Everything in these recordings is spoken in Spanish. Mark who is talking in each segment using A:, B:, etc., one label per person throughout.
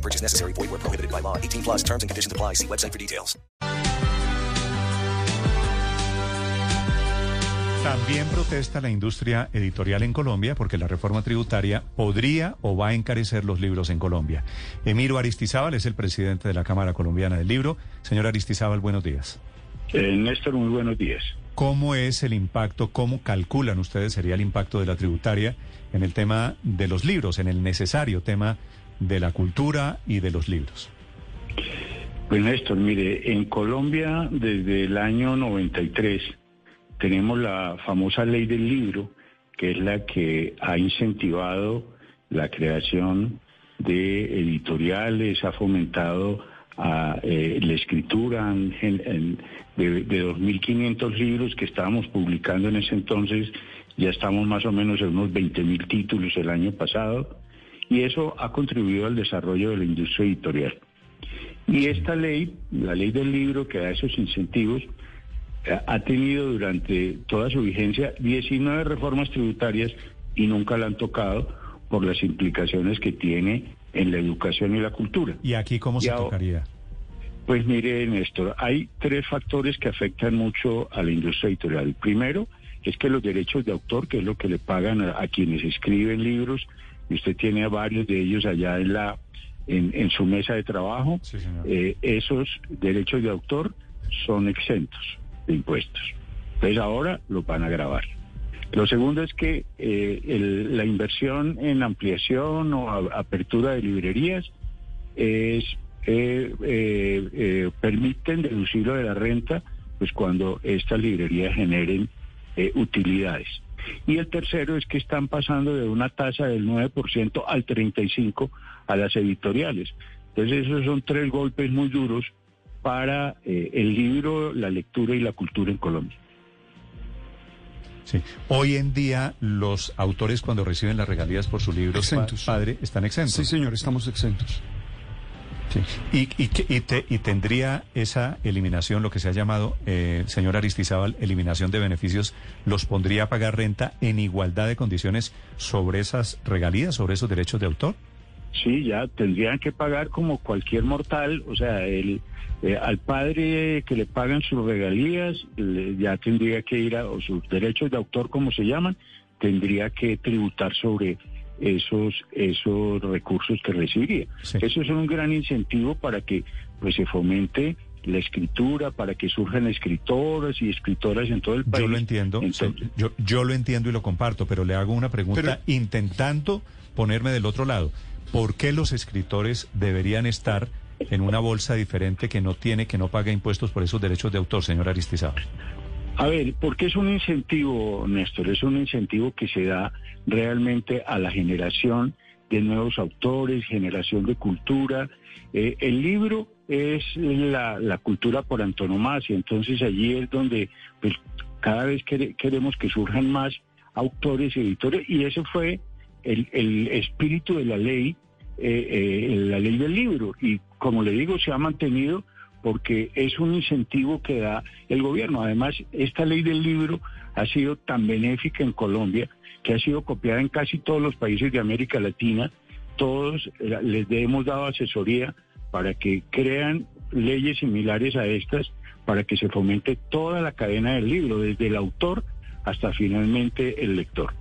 A: No purchase necessary. Void where prohibited by law. 18 plus terms and conditions apply. See website for details.
B: También protesta la industria editorial en Colombia porque la reforma tributaria podría o va a encarecer los libros en Colombia. Emiro Aristizábal es el presidente de la Cámara Colombiana del Libro. Señor Aristizábal, buenos días.
C: Eh, Néstor, muy buenos días.
B: ¿Cómo es el impacto, cómo calculan ustedes sería el impacto de la tributaria en el tema de los libros, en el necesario tema de la cultura y de los libros?
C: Pues Néstor, mire, en Colombia desde el año 93 tenemos la famosa ley del libro, que es la que ha incentivado la creación de editoriales, ha fomentado a, eh, la escritura en- en- de, de 2.500 libros que estábamos publicando en ese entonces, ya estamos más o menos en unos 20.000 títulos el año pasado, y eso ha contribuido al desarrollo de la industria editorial. Y esta ley, la ley del libro que da esos incentivos, eh, ha tenido durante toda su vigencia 19 reformas tributarias y nunca la han tocado por las implicaciones que tiene en la educación y la cultura.
B: ¿Y aquí cómo
C: Y
B: se
C: ahora-
B: tocaría?
C: Pues mire, Néstor, hay tres factores que afectan mucho a la industria editorial. El primero es que los derechos de autor, que es lo que le pagan a, a quienes escriben libros, y usted tiene a varios de ellos allá en la en, en su mesa de trabajo,
B: Sí,
C: eh, esos derechos de autor son exentos de impuestos. Entonces ahora los van a grabar. Lo segundo es que eh, el- la inversión en ampliación o a- apertura de librerías es eh, eh, permiten deducirlo de la renta pues cuando estas librerías generen utilidades. Y el tercero es que están pasando de una tasa del 9% al 35% a las editoriales. Entonces esos son tres golpes muy duros para eh, el libro, la lectura y la cultura en Colombia.
B: Sí. Hoy en día los autores cuando reciben las regalías por sus libros pa-
D: Exentos.
B: padre están exentos.
D: Sí, señor, estamos exentos.
B: Sí. Y, y, y te- y tendría esa eliminación, lo que se ha llamado, eh, señor Aristizábal, eliminación de beneficios, los pondría a pagar renta en igualdad de condiciones sobre esas regalías, sobre esos derechos de autor.
C: Sí, ya tendrían que pagar como cualquier mortal, o sea, el, eh, al padre que le pagan sus regalías, le- ya tendría que ir a o sus derechos de autor, como se llaman, tendría que tributar sobre esos esos recursos que recibiría.
B: Sí.
C: Eso es un gran incentivo para que pues se fomente la escritura, para que surjan escritoras y escritoras en todo el país.
B: Yo lo entiendo,
C: Entonces,
B: yo, yo lo entiendo y lo comparto, pero le hago una pregunta
D: Pero-
B: intentando ponerme del otro lado. ¿Por qué los escritores deberían estar en una bolsa diferente que no tiene, que no paga impuestos por esos derechos de autor, señor Aristizábal?
C: A ver, porque es un incentivo, Néstor, es un incentivo que se da realmente a la generación de nuevos autores, generación de cultura. Eh, el libro es la, cultura por antonomasia, entonces allí es donde pues, cada vez quere- queremos que surjan más autores y editores, y ese fue el, el espíritu de la ley, eh, eh, la ley del libro, y como le digo, se ha mantenido porque es un incentivo que da el gobierno. Además, esta ley del libro ha sido tan benéfica en Colombia que ha sido copiada en casi todos los países de América Latina. Todos eh, les hemos dado asesoría para que crean leyes similares a estas, para que se fomente toda la cadena del libro, desde el autor hasta finalmente el lector.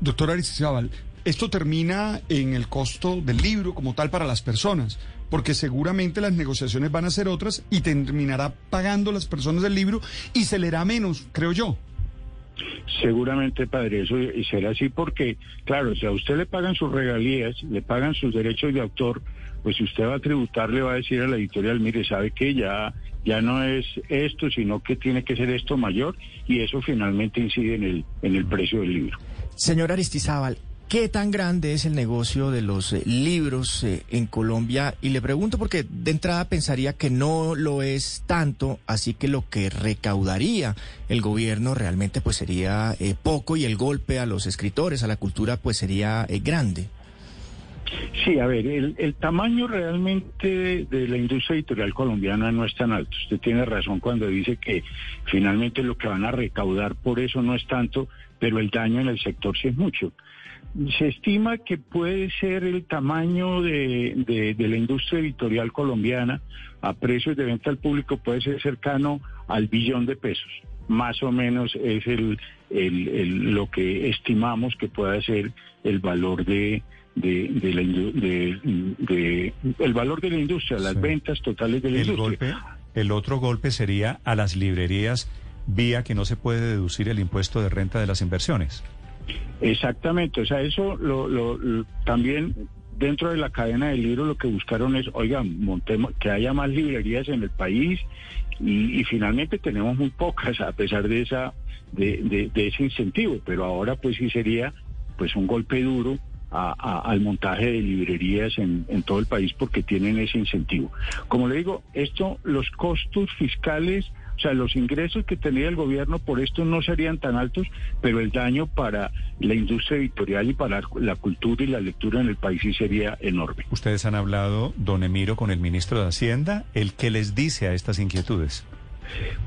D: Doctor Aristizábal, esto termina en el costo del libro como tal para las personas, porque seguramente las negociaciones van a ser otras y terminará pagando las personas del libro y se leerá menos, creo yo.
C: Seguramente, padre, eso y será así porque, claro, si a usted le pagan sus regalías, le pagan sus derechos de autor, pues si usted va a tributar, le va a decir a la editorial, mire, sabe que ya, ya no es esto, sino que tiene que ser esto mayor, y eso finalmente incide en el, en el precio del libro.
E: Señor Aristizábal, ¿Qué tan grande es el negocio de los eh, libros eh, en Colombia? Y le pregunto porque de entrada pensaría que no lo es tanto, así que lo que recaudaría el gobierno realmente pues sería eh, poco y el golpe a los escritores, a la cultura pues sería grande.
C: Sí, a ver, el, tamaño realmente de, la industria editorial colombiana no es tan alto. Usted tiene razón cuando dice que finalmente lo que van a recaudar por eso no es tanto, pero el daño en el sector sí es mucho. Se estima que puede ser el tamaño de, la industria editorial colombiana a precios de venta al público puede ser cercano al billón de pesos. Más o menos es el, lo que estimamos que pueda ser el valor de, de, la, de, el valor de la industria, las ventas totales de la
B: el
C: industria.
B: Golpe, el otro golpe sería a las librerías vía que no se puede deducir el impuesto de renta de las inversiones.
C: Exactamente, o sea, eso lo, también dentro de la cadena del libro lo que buscaron es, oigan, montemos, que haya más librerías en el país y, finalmente tenemos muy pocas a pesar de esa de, ese incentivo, pero ahora pues sí sería pues un golpe duro al montaje de librerías en, en, todo el país porque tienen ese incentivo. Como le digo, esto, los costos fiscales, o sea, los ingresos que tendría el gobierno por esto no serían tan altos, pero el daño para la industria editorial y para la cultura y la lectura en el país sí sería enorme.
B: Ustedes han hablado, don Emiro, con el ministro de Hacienda, ¿el qué les dice a estas inquietudes?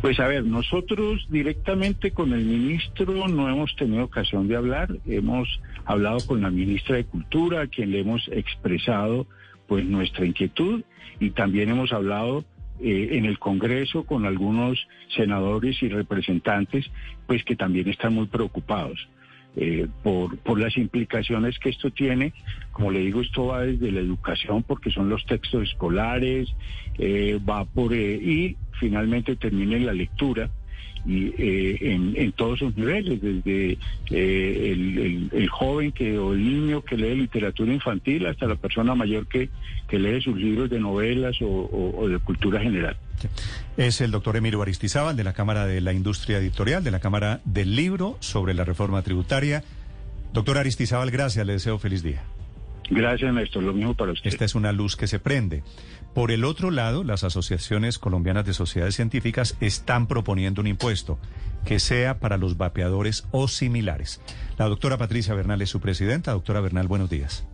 C: Pues a ver, nosotros directamente con el ministro no hemos tenido ocasión de hablar, hemos hablado con la ministra de Cultura, a quien le hemos expresado pues nuestra inquietud y también hemos hablado eh, en el Congreso con algunos senadores y representantes pues que también están muy preocupados. Eh, por, por las implicaciones que esto tiene. Como le digo, esto va desde la educación porque son los textos escolares, eh, va por y finalmente termina en la lectura y eh, en, todos sus niveles, desde eh, el, joven que o el niño que lee literatura infantil hasta la persona mayor que, que lee sus libros de novelas o, de cultura general.
B: Es el doctor Emilio Aristizábal de la Cámara de la Industria Editorial, de la Cámara del Libro sobre la reforma tributaria. Doctor Aristizábal, gracias, le deseo feliz día.
C: Gracias, Néstor. Lo mismo para usted.
B: Esta es una luz que se prende. Por el otro lado, las asociaciones colombianas de sociedades científicas están proponiendo un impuesto que sea para los vapeadores o similares. La doctora Patricia Bernal es su presidenta. Doctora Bernal, buenos días.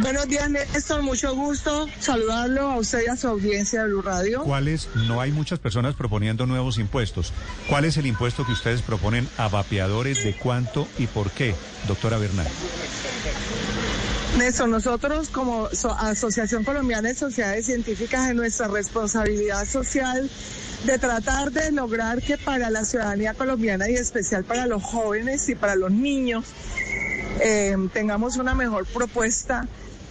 F: Buenos días, Néstor. Mucho gusto saludarlo a usted y a su audiencia de Blue Radio.
B: ¿Cuáles? No hay muchas personas proponiendo nuevos impuestos. ¿Cuál es el impuesto que ustedes proponen a vapeadores? ¿De cuánto y por qué, doctora Bernal?
F: Néstor, nosotros como Asociación Colombiana de Sociedades Científicas en nuestra responsabilidad social de tratar de lograr que para la ciudadanía colombiana y especial para los jóvenes y para los niños eh, tengamos una mejor propuesta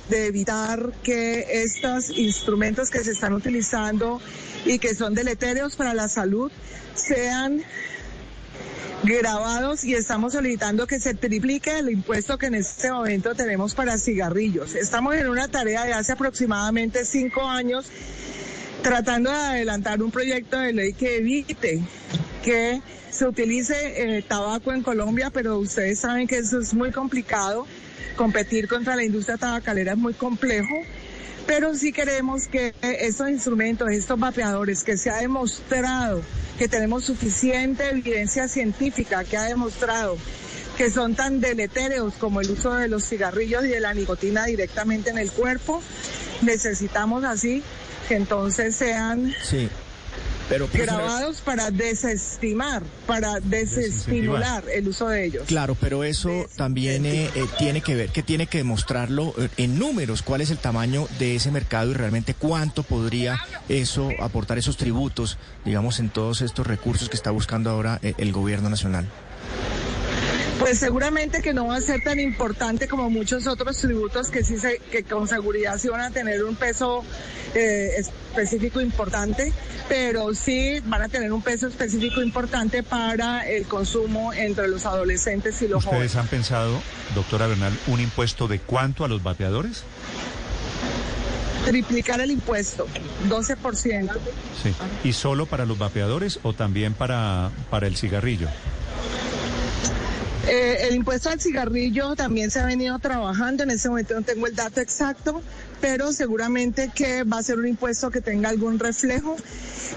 F: de evitar que estos instrumentos que se están utilizando y que son deletéreos para la salud sean grabados y estamos solicitando que se triplique el impuesto que en este momento tenemos para cigarrillos. Estamos en una tarea de hace aproximadamente cinco años tratando de adelantar un proyecto de ley que evite que se utilice eh, tabaco en Colombia, pero ustedes saben que eso es muy complicado. Competir contra la industria tabacalera es muy complejo pero sí queremos que estos instrumentos, estos vapeadores, que se ha demostrado que tenemos suficiente evidencia científica que ha demostrado que son tan deletéreos como el uso de los cigarrillos y de la nicotina directamente en el cuerpo, necesitamos así que entonces sean sí. Pero, grabados para desestimar, para desestimular el uso de ellos.
E: Claro, pero eso también eh, eh, tiene que ver, que tiene que demostrarlo eh, en números, cuál es el tamaño de ese mercado y realmente cuánto podría eso aportar esos tributos, digamos, en todos estos recursos que está buscando ahora el gobierno nacional.
F: Pues seguramente que no va a ser tan importante como muchos otros tributos que sí se, que con seguridad sí van a tener un peso eh, específico importante, pero sí van a tener un peso específico importante para el consumo entre los adolescentes y los
B: jóvenes. ¿Ustedes han pensado, doctora Bernal, un impuesto de cuánto a los bateadores?
F: Triplicar el impuesto, 12%.
B: Sí. ¿Y solo para los vapeadores o también para, para el cigarrillo?
F: Eh, el impuesto al cigarrillo también se ha venido trabajando, en ese momento no tengo el dato exacto, pero seguramente que va a ser un impuesto que tenga algún reflejo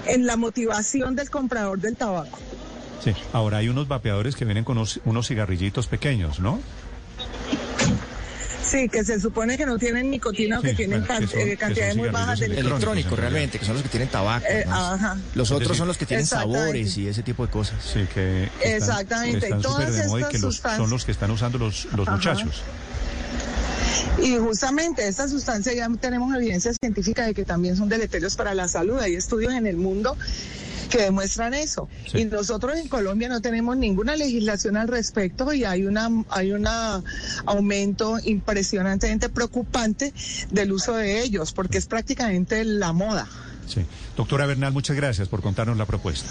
F: en la motivación del comprador del tabaco.
B: Sí, ahora hay unos vapeadores que vienen con unos cigarrillitos pequeños, ¿no?
F: Sí, que se supone que no tienen nicotina o que tienen
B: bueno, que
F: can-
B: son-
F: eh, cantidades muy bajas de nicotina.
E: Electrónico, realmente, que son los que tienen tabaco.
F: Eh, ajá.
E: Los
B: Es
E: otros
B: decir,
E: son los que tienen sabores y ese tipo de cosas.
B: Sí, que están-
F: Exactamente,
B: están
F: todas
B: de moda y
F: estas
B: que los-
F: sustancias-
B: son los que están usando los, los muchachos.
F: Y justamente esta sustancia ya tenemos evidencia científica de que también son deleterios para la salud. Hay estudios en el mundo que demuestran eso.
B: Sí.
F: Y nosotros en Colombia no tenemos ninguna legislación al respecto y hay una hay un aumento impresionantemente preocupante del uso de ellos porque es prácticamente la moda.
B: Sí. Doctora Bernal, muchas gracias por contarnos la propuesta.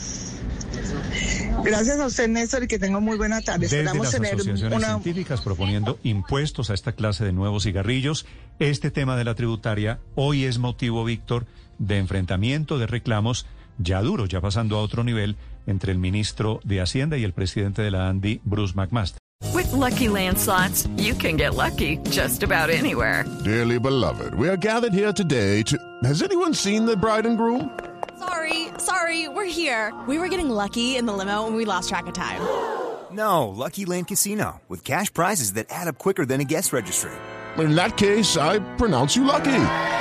F: Gracias a usted, Néstor, y que tenga muy buena tarde.
B: Desde
F: Esperamos
B: las
F: tener
B: asociaciones
F: una
B: científicas proponiendo impuestos a esta clase de nuevos cigarrillos. Este tema de la tributaria hoy es motivo, Víctor, de enfrentamiento, de reclamos ya duro, ya pasando a otro nivel entre el ministro de Hacienda y el presidente de la ANDI, Bruce McMaster.
G: With Lucky Land slots, you can get lucky just about anywhere.
H: Dearly beloved, we are gathered here today to. Has anyone seen the bride and groom?
I: Sorry, sorry, we're here. We were getting lucky in the limo and we lost track of time.
J: No, Lucky Land Casino, with cash prizes that add up quicker than a guest registry.
H: In that case, I pronounce you lucky.